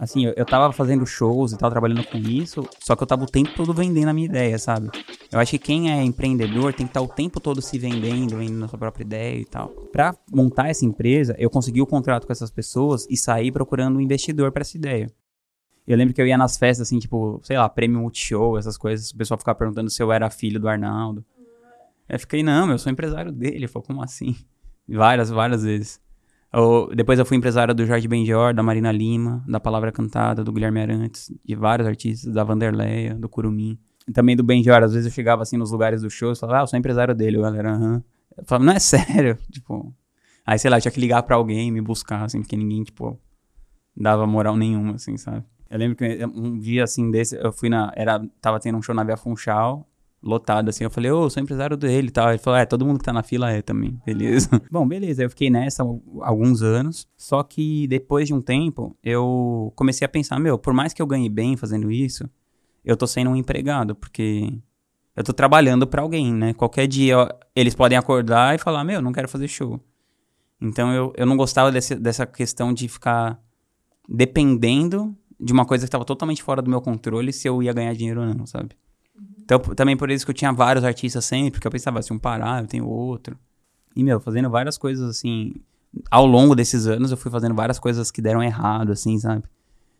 assim, eu, eu tava fazendo shows e tal, trabalhando com isso, só que eu tava o tempo todo vendendo a minha ideia, sabe? Eu acho que quem é empreendedor tem que estar tá o tempo todo se vendendo, vendendo a sua própria ideia e tal. Pra montar essa empresa, eu consegui o contrato com essas pessoas e saí procurando um investidor para essa ideia. Eu lembro que eu ia nas festas, assim, tipo, sei lá, prêmio Multishow, essas coisas, o pessoal ficava perguntando se eu era filho do Arnaldo. Eu fiquei, não, eu sou empresário dele. Ele falou, como assim? Várias, várias vezes. Eu, depois eu fui empresário do Jorge Benjor, da Marina Lima, da Palavra Cantada, do Guilherme Arantes, de vários artistas, da Vanderleia, do Curumim. E também do Benjor, às vezes eu chegava assim nos lugares do show e falava, ah, eu sou empresário dele, galera, aham. Eu falava, não é sério, tipo... Aí, sei lá, eu tinha que ligar pra alguém me buscar, assim, porque ninguém, tipo, dava moral nenhuma, assim, sabe? Eu lembro que um dia, assim, desse, eu fui na... Era, tava tendo um show na Via Funchal, lotado, assim. Eu falei, ô, oh, sou empresário dele e tal. Ele falou, é, todo mundo que tá na fila é também, beleza. Bom, beleza, eu fiquei nessa alguns anos. Só que depois de um tempo, eu comecei a pensar, meu, por mais que eu ganhe bem fazendo isso, eu tô sendo um empregado, porque eu tô trabalhando para alguém, né? Qualquer dia eles podem acordar e falar, meu, não quero fazer show. Então eu, eu não gostava desse, dessa questão de ficar dependendo de uma coisa que estava totalmente fora do meu controle se eu ia ganhar dinheiro ou não, sabe? Então, também por isso que eu tinha vários artistas sempre, porque eu pensava, se um parar, eu tenho outro. E, meu, fazendo várias coisas assim. Ao longo desses anos, eu fui fazendo várias coisas que deram errado, assim, sabe?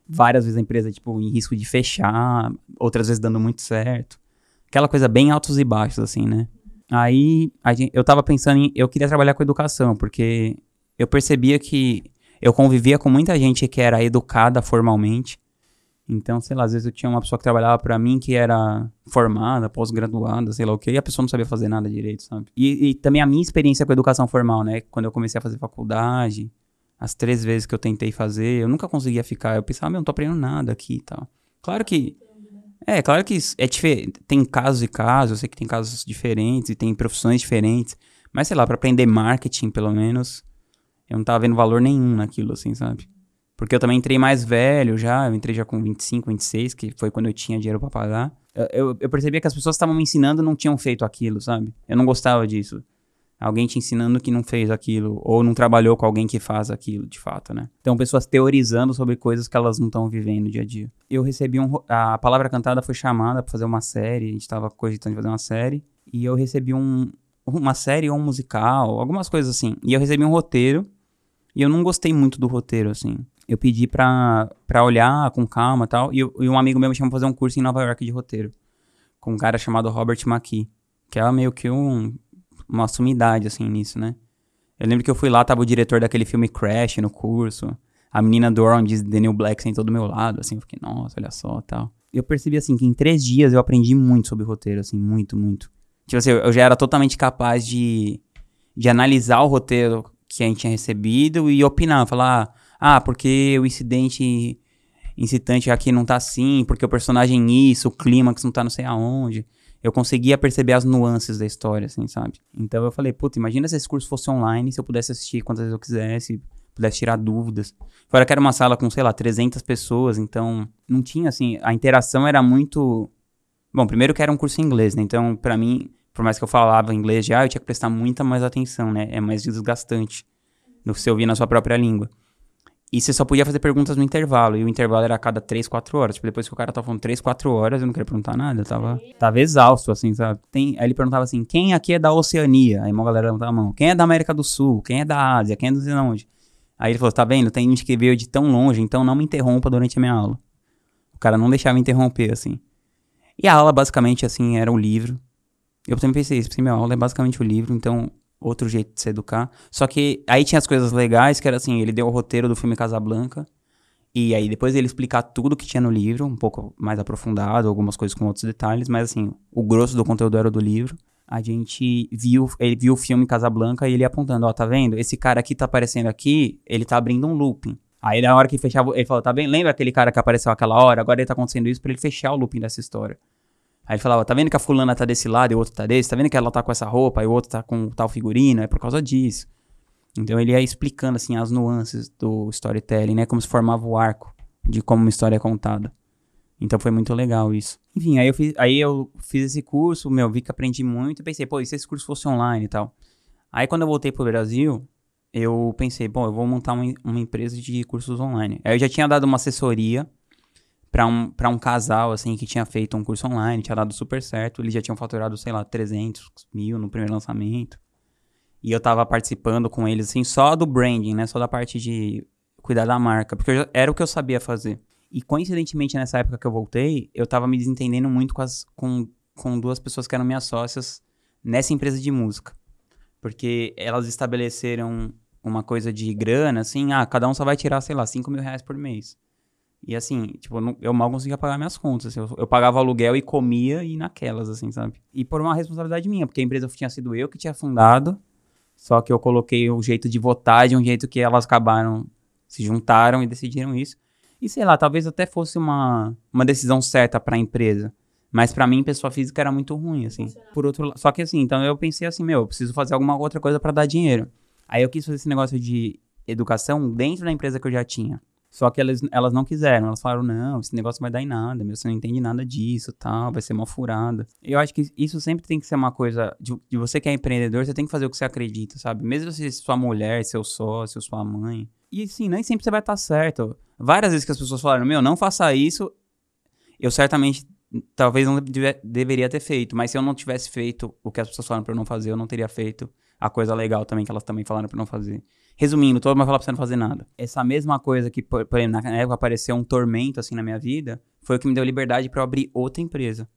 Várias vezes a empresa, tipo, em risco de fechar, outras vezes dando muito certo. Aquela coisa bem altos e baixos, assim, né? Aí, gente, eu tava pensando em. Eu queria trabalhar com educação, porque eu percebia que eu convivia com muita gente que era educada formalmente então, sei lá, às vezes eu tinha uma pessoa que trabalhava para mim que era formada, pós-graduada, sei lá o quê, e a pessoa não sabia fazer nada direito, sabe? E, e, também a minha experiência com a educação formal, né? Quando eu comecei a fazer faculdade, as três vezes que eu tentei fazer, eu nunca conseguia ficar. Eu pensava, meu, não tô aprendendo nada aqui e tal. Claro que. É, claro que é. Tem casos e casos, eu sei que tem casos diferentes e tem profissões diferentes. Mas sei lá, para aprender marketing, pelo menos, eu não tava vendo valor nenhum naquilo, assim, sabe? Porque eu também entrei mais velho já, eu entrei já com 25, 26, que foi quando eu tinha dinheiro para pagar. Eu, eu, percebia que as pessoas estavam me ensinando não tinham feito aquilo, sabe? Eu não gostava disso. Alguém te ensinando que não fez aquilo, ou não trabalhou com alguém que faz aquilo, de fato, né? Então, pessoas teorizando sobre coisas que elas não estão vivendo no dia a dia. Eu recebi um. A Palavra Cantada foi chamada para fazer uma série, a gente estava cogitando de fazer uma série, e eu recebi um, uma série ou um musical, algumas coisas assim. E eu recebi um roteiro, e eu não gostei muito do roteiro, assim eu pedi pra, pra olhar com calma e tal. E, um amigo meu me chamou pra fazer um curso em Nova York de roteiro. Com um cara chamado Robert McKee. Que é meio que um, uma sumidade, assim, nisso, né? Eu lembro que eu fui lá, tava o diretor daquele filme Crash no curso. A menina do Orange de Daniel Black sentou do meu lado, assim. Eu fiquei, nossa, olha só, tal. Eu percebi, assim, que em três dias eu aprendi muito sobre roteiro, assim, muito, muito. Tipo assim, eu já era totalmente capaz de, de analisar o roteiro que a gente tinha recebido e opinar, falar, ah, porque o incidente incitante aqui não tá assim, porque o personagem isso, o clímax não tá não sei aonde. Eu conseguia perceber as nuances da história, assim, sabe? Então eu falei, puta, imagina se esse curso fosse online, se eu pudesse assistir quantas vezes eu quisesse, pudesse tirar dúvidas. Fora que era uma sala com, sei lá, 300 pessoas, então não tinha, assim, a interação era muito... Bom, primeiro que era um curso em inglês, né? Então, para mim, por mais que eu falava inglês já, eu tinha que prestar muita mais atenção, né? É mais desgastante do que ouvir na sua própria língua. E você só podia fazer perguntas no intervalo. E o intervalo era a cada 3, 4 horas. Tipo, depois que o cara tava falando 3, 4 horas, eu não queria perguntar nada. Eu tava, tava exausto, assim, sabe? Tem, aí ele perguntava assim: quem aqui é da Oceania? Aí uma galera levantava a mão. Quem é da América do Sul? Quem é da Ásia? Quem é do sei onde? Aí ele falou: tá vendo? Tem gente que veio de tão longe, então não me interrompa durante a minha aula. O cara não deixava me interromper, assim. E a aula, basicamente, assim, era um livro. Eu também pensei isso, porque minha aula é basicamente o um livro, então outro jeito de se educar. Só que aí tinha as coisas legais, que era assim, ele deu o roteiro do filme Casablanca, e aí depois ele explicar tudo que tinha no livro, um pouco mais aprofundado, algumas coisas com outros detalhes, mas assim, o grosso do conteúdo era do livro. A gente viu, ele viu o filme Casablanca e ele apontando, ó, tá vendo? Esse cara aqui tá aparecendo aqui, ele tá abrindo um looping. Aí na hora que fechava, ele falou, tá bem? Lembra aquele cara que apareceu aquela hora? Agora ele tá acontecendo isso para ele fechar o looping dessa história. Aí ele falava, tá vendo que a fulana tá desse lado e o outro tá desse? Tá vendo que ela tá com essa roupa e o outro tá com tal figurino? É por causa disso. Então ele ia explicando, assim, as nuances do storytelling, né? Como se formava o arco de como uma história é contada. Então foi muito legal isso. Enfim, aí eu fiz, aí eu fiz esse curso, meu, vi que aprendi muito e pensei, pô, e se esse curso fosse online e tal? Aí quando eu voltei pro Brasil, eu pensei, bom, eu vou montar uma, uma empresa de cursos online. Aí eu já tinha dado uma assessoria para um, pra um casal, assim, que tinha feito um curso online, tinha dado super certo. Eles já tinham faturado, sei lá, 300 mil no primeiro lançamento. E eu tava participando com eles, assim, só do branding, né? Só da parte de cuidar da marca, porque já, era o que eu sabia fazer. E coincidentemente, nessa época que eu voltei, eu tava me desentendendo muito com, as, com, com duas pessoas que eram minhas sócias nessa empresa de música. Porque elas estabeleceram uma coisa de grana, assim, ah, cada um só vai tirar, sei lá, 5 mil reais por mês. E assim, tipo, eu, não, eu mal conseguia pagar minhas contas. Assim, eu, eu, pagava aluguel e comia e naquelas, assim, sabe? E por uma responsabilidade minha, porque a empresa tinha sido eu que tinha fundado, só que eu coloquei o jeito de votar de um jeito que elas acabaram, se juntaram e decidiram isso. E sei lá, talvez até fosse uma, uma decisão certa para a empresa. Mas para mim, pessoa física era muito ruim, assim. Por outro Só que assim, então eu pensei assim, meu, eu preciso fazer alguma outra coisa para dar dinheiro. Aí eu quis fazer esse negócio de educação dentro da empresa que eu já tinha. Só que elas, elas não quiseram. Elas falaram, não, esse negócio vai dar em nada, meu, você não entende nada disso, tal, vai ser uma furada. Eu acho que isso sempre tem que ser uma coisa, de, de, você que é empreendedor, você tem que fazer o que você acredita, sabe? Mesmo se sua mulher, seu sócio, sua mãe. E sim, nem sempre você vai estar certo. Várias vezes que as pessoas falaram, meu, não faça isso, eu certamente talvez não deve, deveria ter feito, mas se eu não tivesse feito o que as pessoas falaram para eu não fazer, eu não teria feito a coisa legal também que elas também falaram para não fazer. Resumindo, todo mundo vai falar pra você não fazer nada. Essa mesma coisa que, por, exemplo, na época apareceu um tormento assim na minha vida, foi o que me deu liberdade para abrir outra empresa.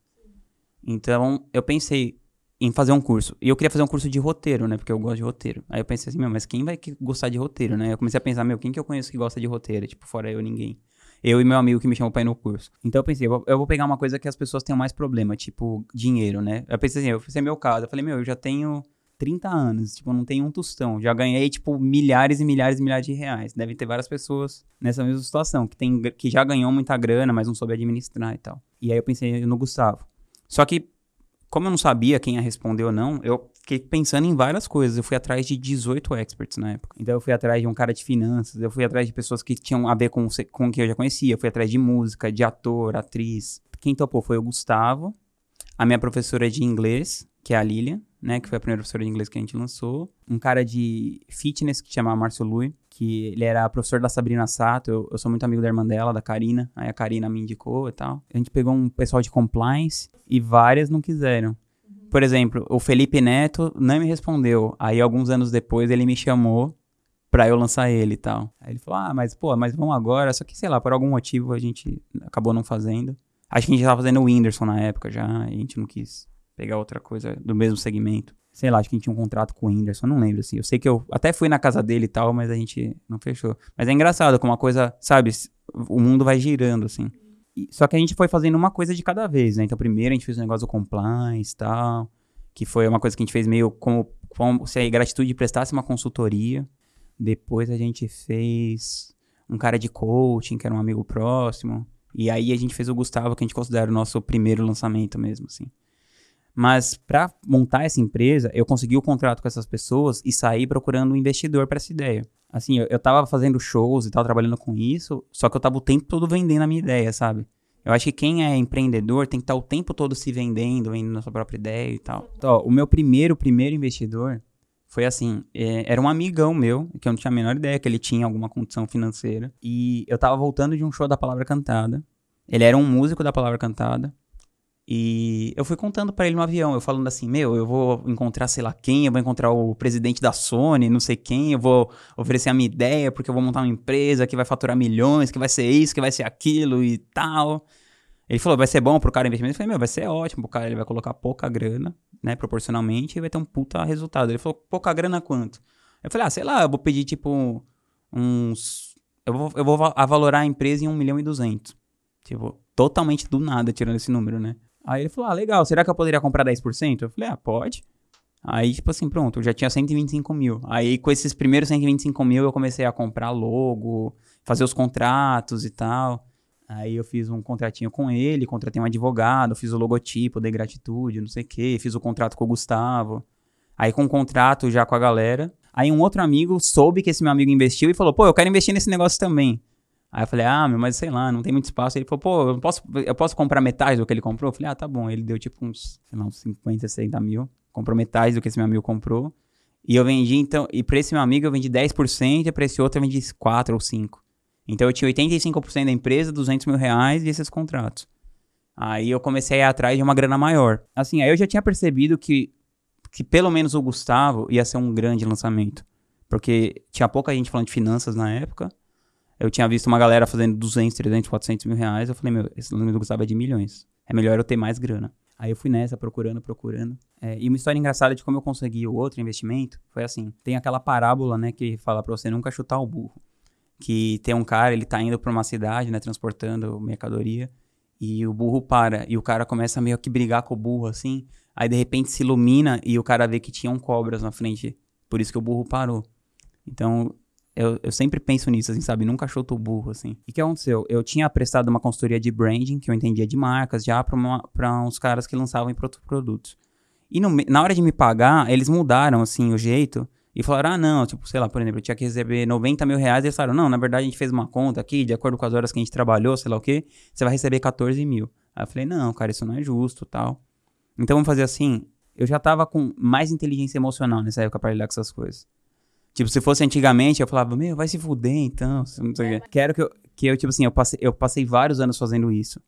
Então, eu pensei em fazer um curso. E eu queria fazer um curso de roteiro, né? Porque eu gosto de roteiro. Aí eu pensei assim, meu, mas quem vai gostar de roteiro, né? Eu comecei a pensar, meu, quem que eu conheço que gosta de roteiro? Tipo, fora eu, ninguém eu e meu amigo que me chamou pra ir no curso. Então eu pensei, eu vou, pegar uma coisa que as pessoas tenham mais problema, tipo dinheiro, né? Eu pensei assim, eu fiz meu caso. Eu falei, meu, eu já tenho 30 anos, tipo, não tenho um tostão. Já ganhei, tipo, milhares e milhares e milhares de reais. Deve ter várias pessoas nessa mesma situação, que, tem, que já ganhou muita grana, mas não soube administrar e tal. E aí eu pensei no Gustavo. Só que, como eu não sabia quem ia responder ou não, eu fiquei pensando em várias coisas. Eu fui atrás de 18 experts na época. Então eu fui atrás de um cara de finanças, eu fui atrás de pessoas que tinham a ver com, com o que eu já conhecia. Eu fui atrás de música, de ator, atriz. Quem topou foi o Gustavo, a minha professora de inglês, que é a Lilian, né? Que foi a primeira professora de inglês que a gente lançou. Um cara de fitness que chama Márcio Lui, que ele era professor da Sabrina Sato. Eu, eu, sou muito amigo da irmã dela, da Karina. Aí a Karina me indicou e tal. A gente pegou um pessoal de compliance e várias não quiseram. Por exemplo, o Felipe Neto não me respondeu. Aí, alguns anos depois, ele me chamou pra eu lançar ele e tal. Aí ele falou, ah, mas, pô, mas vamos agora. Só que, sei lá, por algum motivo a gente acabou não fazendo. Acho que a gente tava fazendo o Whindersson na época já, e a gente não quis pegar outra coisa do mesmo segmento. Sei lá, acho que a gente tinha um contrato com o Whindersson, não lembro, assim. Eu sei que eu até fui na casa dele e tal, mas a gente não fechou. Mas é engraçado como uma coisa, sabe, o mundo vai girando, assim. Só que a gente foi fazendo uma coisa de cada vez, né? Então, primeiro a gente fez o um negócio do compliance e tal, que foi uma coisa que a gente fez meio como, como se a gratitude prestasse uma consultoria. Depois a gente fez um cara de coaching, que era um amigo próximo. E aí a gente fez o Gustavo, que a gente considera o nosso primeiro lançamento mesmo, assim. Mas para montar essa empresa, eu consegui o contrato com essas pessoas e saí procurando um investidor para essa ideia. Assim, eu, eu tava fazendo shows e tal, trabalhando com isso, só que eu tava o tempo todo vendendo a minha ideia, sabe? Eu acho que quem é empreendedor tem que estar tá o tempo todo se vendendo, vendendo a sua própria ideia e tal. Então, o meu primeiro, primeiro investidor foi assim, é, era um amigão meu, que eu não tinha a menor ideia que ele tinha alguma condição financeira. E eu tava voltando de um show da Palavra Cantada. Ele era um músico da Palavra Cantada. E eu fui contando para ele no avião, eu falando assim, meu, eu vou encontrar sei lá quem, eu vou encontrar o presidente da Sony, não sei quem, eu vou oferecer a minha ideia porque eu vou montar uma empresa que vai faturar milhões, que vai ser isso, que vai ser aquilo e tal. Ele falou, vai ser bom pro cara investimento? Eu falei, meu, vai ser ótimo pro cara, ele vai colocar pouca grana, né, proporcionalmente, e vai ter um puta resultado. Ele falou, pouca grana quanto? Eu falei, ah, sei lá, eu vou pedir tipo uns... Eu vou, eu vou avalorar a empresa em 1 milhão e 200. Tipo, totalmente do nada, tirando esse número, né? Aí ele falou: Ah, legal, será que eu poderia comprar 10%? Eu falei: Ah, pode. Aí, tipo assim, pronto, eu já tinha 125 mil. Aí, com esses primeiros 125 mil, eu comecei a comprar logo, fazer os contratos e tal. Aí eu fiz um contratinho com ele, contratei um advogado, fiz o logotipo, dei gratitude, não sei o quê, fiz o contrato com o Gustavo. Aí com o contrato já com a galera. Aí um outro amigo soube que esse meu amigo investiu e falou, pô, eu quero investir nesse negócio também. Aí eu falei, ah, meu, mas sei lá, não tem muito espaço. Ele falou, pô, eu posso, eu posso comprar metade do que ele comprou? Eu falei, ah, tá bom. Ele deu tipo uns, sei lá, uns 50, 60 mil. Comprou metade do que esse meu amigo comprou. E eu vendi, então, e pra esse meu amigo eu vendi 10%, e pra esse outro eu vendi 4 ou 5%. Então eu tinha 85% da empresa, 200 mil reais e esses contratos. Aí eu comecei a ir atrás de uma grana maior. Assim, aí eu já tinha percebido que, que pelo menos o Gustavo ia ser um grande lançamento. Porque tinha pouca gente falando de finanças na época. Eu tinha visto uma galera fazendo 200, 300, 400 mil reais. Eu falei, meu, esse lançamento do Gustavo é de milhões. É melhor eu ter mais grana. Aí eu fui nessa, procurando, procurando. É, e uma história engraçada de como eu consegui o outro investimento foi assim: tem aquela parábola, né, que fala pra você nunca chutar o burro. Que tem um cara, ele tá indo pra uma cidade, né, transportando mercadoria, e o burro para, e o cara começa meio que brigar com o burro, assim. Aí de repente se ilumina e o cara vê que tinham cobras na frente. Por isso que o burro parou. Então, eu, eu sempre penso nisso, assim, sabe? Nunca chuto o burro, assim. E o que aconteceu? Eu tinha prestado uma consultoria de branding, que eu entendia de marcas, já para uns caras que lançavam em produtos. E no, na hora de me pagar, eles mudaram, assim, o jeito. E falaram, ah, não, tipo, sei lá, por exemplo, eu tinha que receber 90 mil reais. E eles falaram, não, na verdade a gente fez uma conta aqui, de acordo com as horas que a gente trabalhou, sei lá o quê, você vai receber 14 mil. Aí eu falei, não, cara, isso não é justo tal. Então vamos fazer assim. Eu já tava com mais inteligência emocional nessa época para lidar com essas coisas. Tipo, se fosse antigamente, eu falava, meu, vai se fuder então. Não sei o quê. Quero que eu, que eu, tipo assim, eu passei, eu passei vários anos fazendo isso.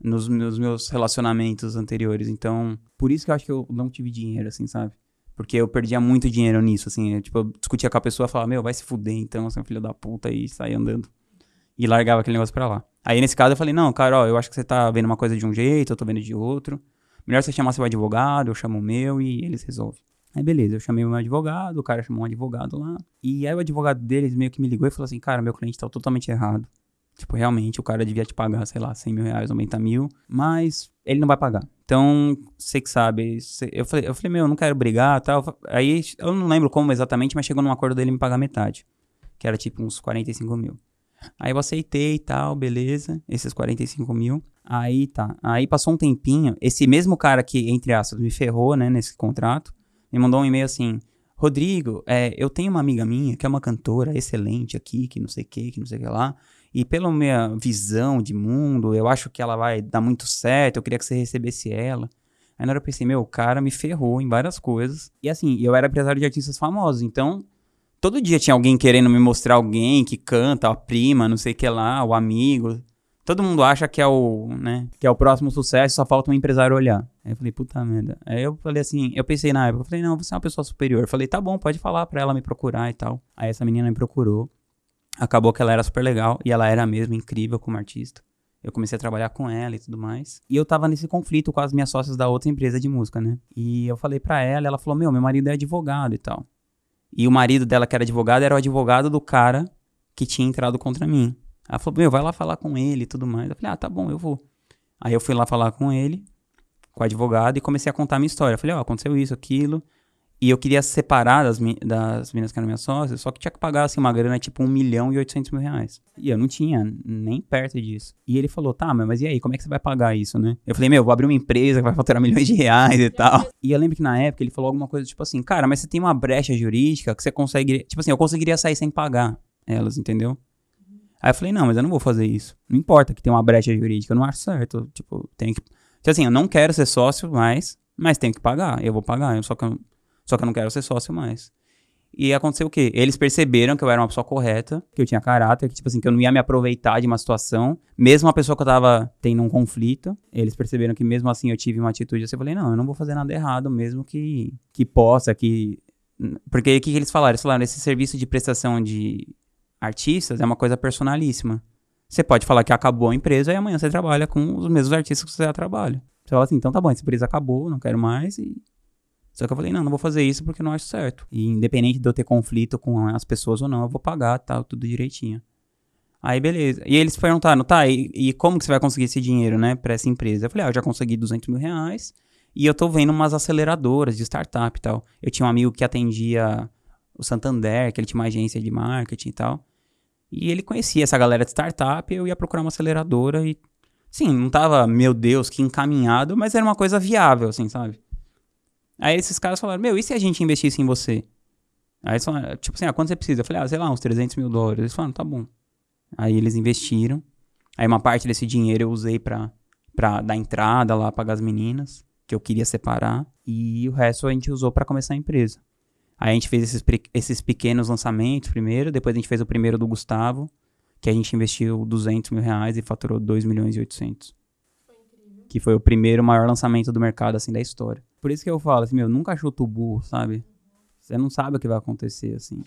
Nos, nos meus relacionamentos anteriores. Então, por isso que eu acho que eu não tive dinheiro, assim, sabe? Porque eu perdia muito dinheiro nisso, assim. Eu, tipo, eu discutia com a pessoa, falava, meu, vai se fuder então, você é um filho da puta, e saía andando. E largava aquele negócio pra lá. Aí, nesse caso, eu falei, não, cara, ó, eu acho que você tá vendo uma coisa de um jeito, eu tô vendo de outro. Melhor você chamar seu advogado, eu chamo o meu e eles resolvem. Aí beleza, eu chamei o meu advogado, o cara chamou um advogado lá. E aí o advogado deles meio que me ligou e falou assim, cara, meu cliente tá totalmente errado. Tipo, realmente o cara devia te pagar, sei lá, 100 mil reais, 90 mil, mas ele não vai pagar. Então, você que sabe, eu falei, eu falei, meu, eu não quero brigar tal. Aí eu não lembro como exatamente, mas chegou num acordo dele me pagar metade. Que era tipo uns 45 mil. Aí eu aceitei e tal, beleza, esses 45 mil. Aí tá. Aí passou um tempinho, esse mesmo cara que, entre aspas, me ferrou, né, nesse contrato, me mandou um e-mail assim: Rodrigo, é, eu tenho uma amiga minha que é uma cantora excelente aqui, que não sei o que, que não sei o que lá. E pela minha visão de mundo, eu acho que ela vai dar muito certo, eu queria que você recebesse ela. Aí na hora eu pensei, meu, o cara me ferrou em várias coisas. E assim, eu era empresário de artistas famosos, então todo dia tinha alguém querendo me mostrar alguém que canta, a prima, não sei o que lá, o amigo. Todo mundo acha que é o, né, que é o próximo sucesso, só falta um empresário olhar. Aí eu falei, puta merda. Aí eu falei assim, eu pensei na época, eu falei, não, você é uma pessoa superior. Eu falei, tá bom, pode falar pra ela me procurar e tal. Aí essa menina me procurou. Acabou que ela era super legal e ela era mesmo incrível como artista. Eu comecei a trabalhar com ela e tudo mais. E eu tava nesse conflito com as minhas sócias da outra empresa de música, né? E eu falei pra ela, ela falou: Meu, meu marido é advogado e tal. E o marido dela, que era advogado, era o advogado do cara que tinha entrado contra mim. Ela falou: Meu, vai lá falar com ele e tudo mais. Eu falei: Ah, tá bom, eu vou. Aí eu fui lá falar com ele, com o advogado, e comecei a contar a minha história. Eu falei: Ó, oh, aconteceu isso, aquilo. E eu queria separar das, das meninas que eram minhas sócias, só que tinha que pagar assim, uma grana tipo 1 milhão e 800 mil reais. E eu não tinha nem perto disso. E ele falou, tá, mas e aí, como é que você vai pagar isso, né? Eu falei, meu, vou abrir uma empresa que vai faturar milhões de reais e tal. E eu lembro que na época ele falou alguma coisa tipo assim, cara, mas você tem uma brecha jurídica que você consegue. Tipo assim, eu conseguiria sair sem pagar elas, entendeu? Aí eu falei, não, mas eu não vou fazer isso. Não importa que tem uma brecha jurídica, eu não acho certo. Tipo, tem que. Tipo assim, eu não quero ser sócio mais, mas tenho que pagar. Eu vou pagar. Só que eu só que eu não quero ser sócio mais. E aconteceu o quê? Eles perceberam que eu era uma pessoa correta, que eu tinha caráter, que, tipo assim, que eu não ia me aproveitar de uma situação. Mesmo uma pessoa que eu tava tendo um conflito, eles perceberam que mesmo assim eu tive uma atitude assim. Eu falei, não, eu não vou fazer nada errado, mesmo que, que possa, que. Porque o que, que eles falaram? Eles falaram, esse serviço de prestação de artistas é uma coisa personalíssima. Você pode falar que acabou a empresa e amanhã você trabalha com os mesmos artistas que você já trabalha. Você fala assim, então tá bom, essa empresa acabou, não quero mais e só que eu falei, não, não vou fazer isso porque não acho certo. E independente de eu ter conflito com as pessoas ou não, eu vou pagar, tal, tudo direitinho. Aí, beleza. E eles perguntaram, tá, e, e como que você vai conseguir esse dinheiro, né, pra essa empresa? Eu falei, ah, eu já consegui 200 mil reais e eu tô vendo umas aceleradoras de startup e tal. Eu tinha um amigo que atendia o Santander, que ele tinha uma agência de marketing e tal. E ele conhecia essa galera de startup, eu ia procurar uma aceleradora e... Sim, não tava, meu Deus, que encaminhado, mas era uma coisa viável, assim, sabe? Aí esses caras falaram, meu, e se a gente investisse em você? Aí eles falaram, tipo assim, ah, quanto você precisa? Eu falei, ah, sei lá, uns 300 mil dólares. Eles falaram, tá bom. Aí eles investiram. Aí uma parte desse dinheiro eu usei pra, pra dar entrada lá, pagar as meninas, que eu queria separar. E o resto a gente usou para começar a empresa. Aí a gente fez esses, esses pequenos lançamentos primeiro, depois a gente fez o primeiro do Gustavo, que a gente investiu 200 mil reais e faturou 2 milhões e 800. Foi incrível. Que foi o primeiro maior lançamento do mercado, assim, da história. Por isso que eu falo assim, meu, nunca chuta o burro, sabe? Você não sabe o que vai acontecer, assim.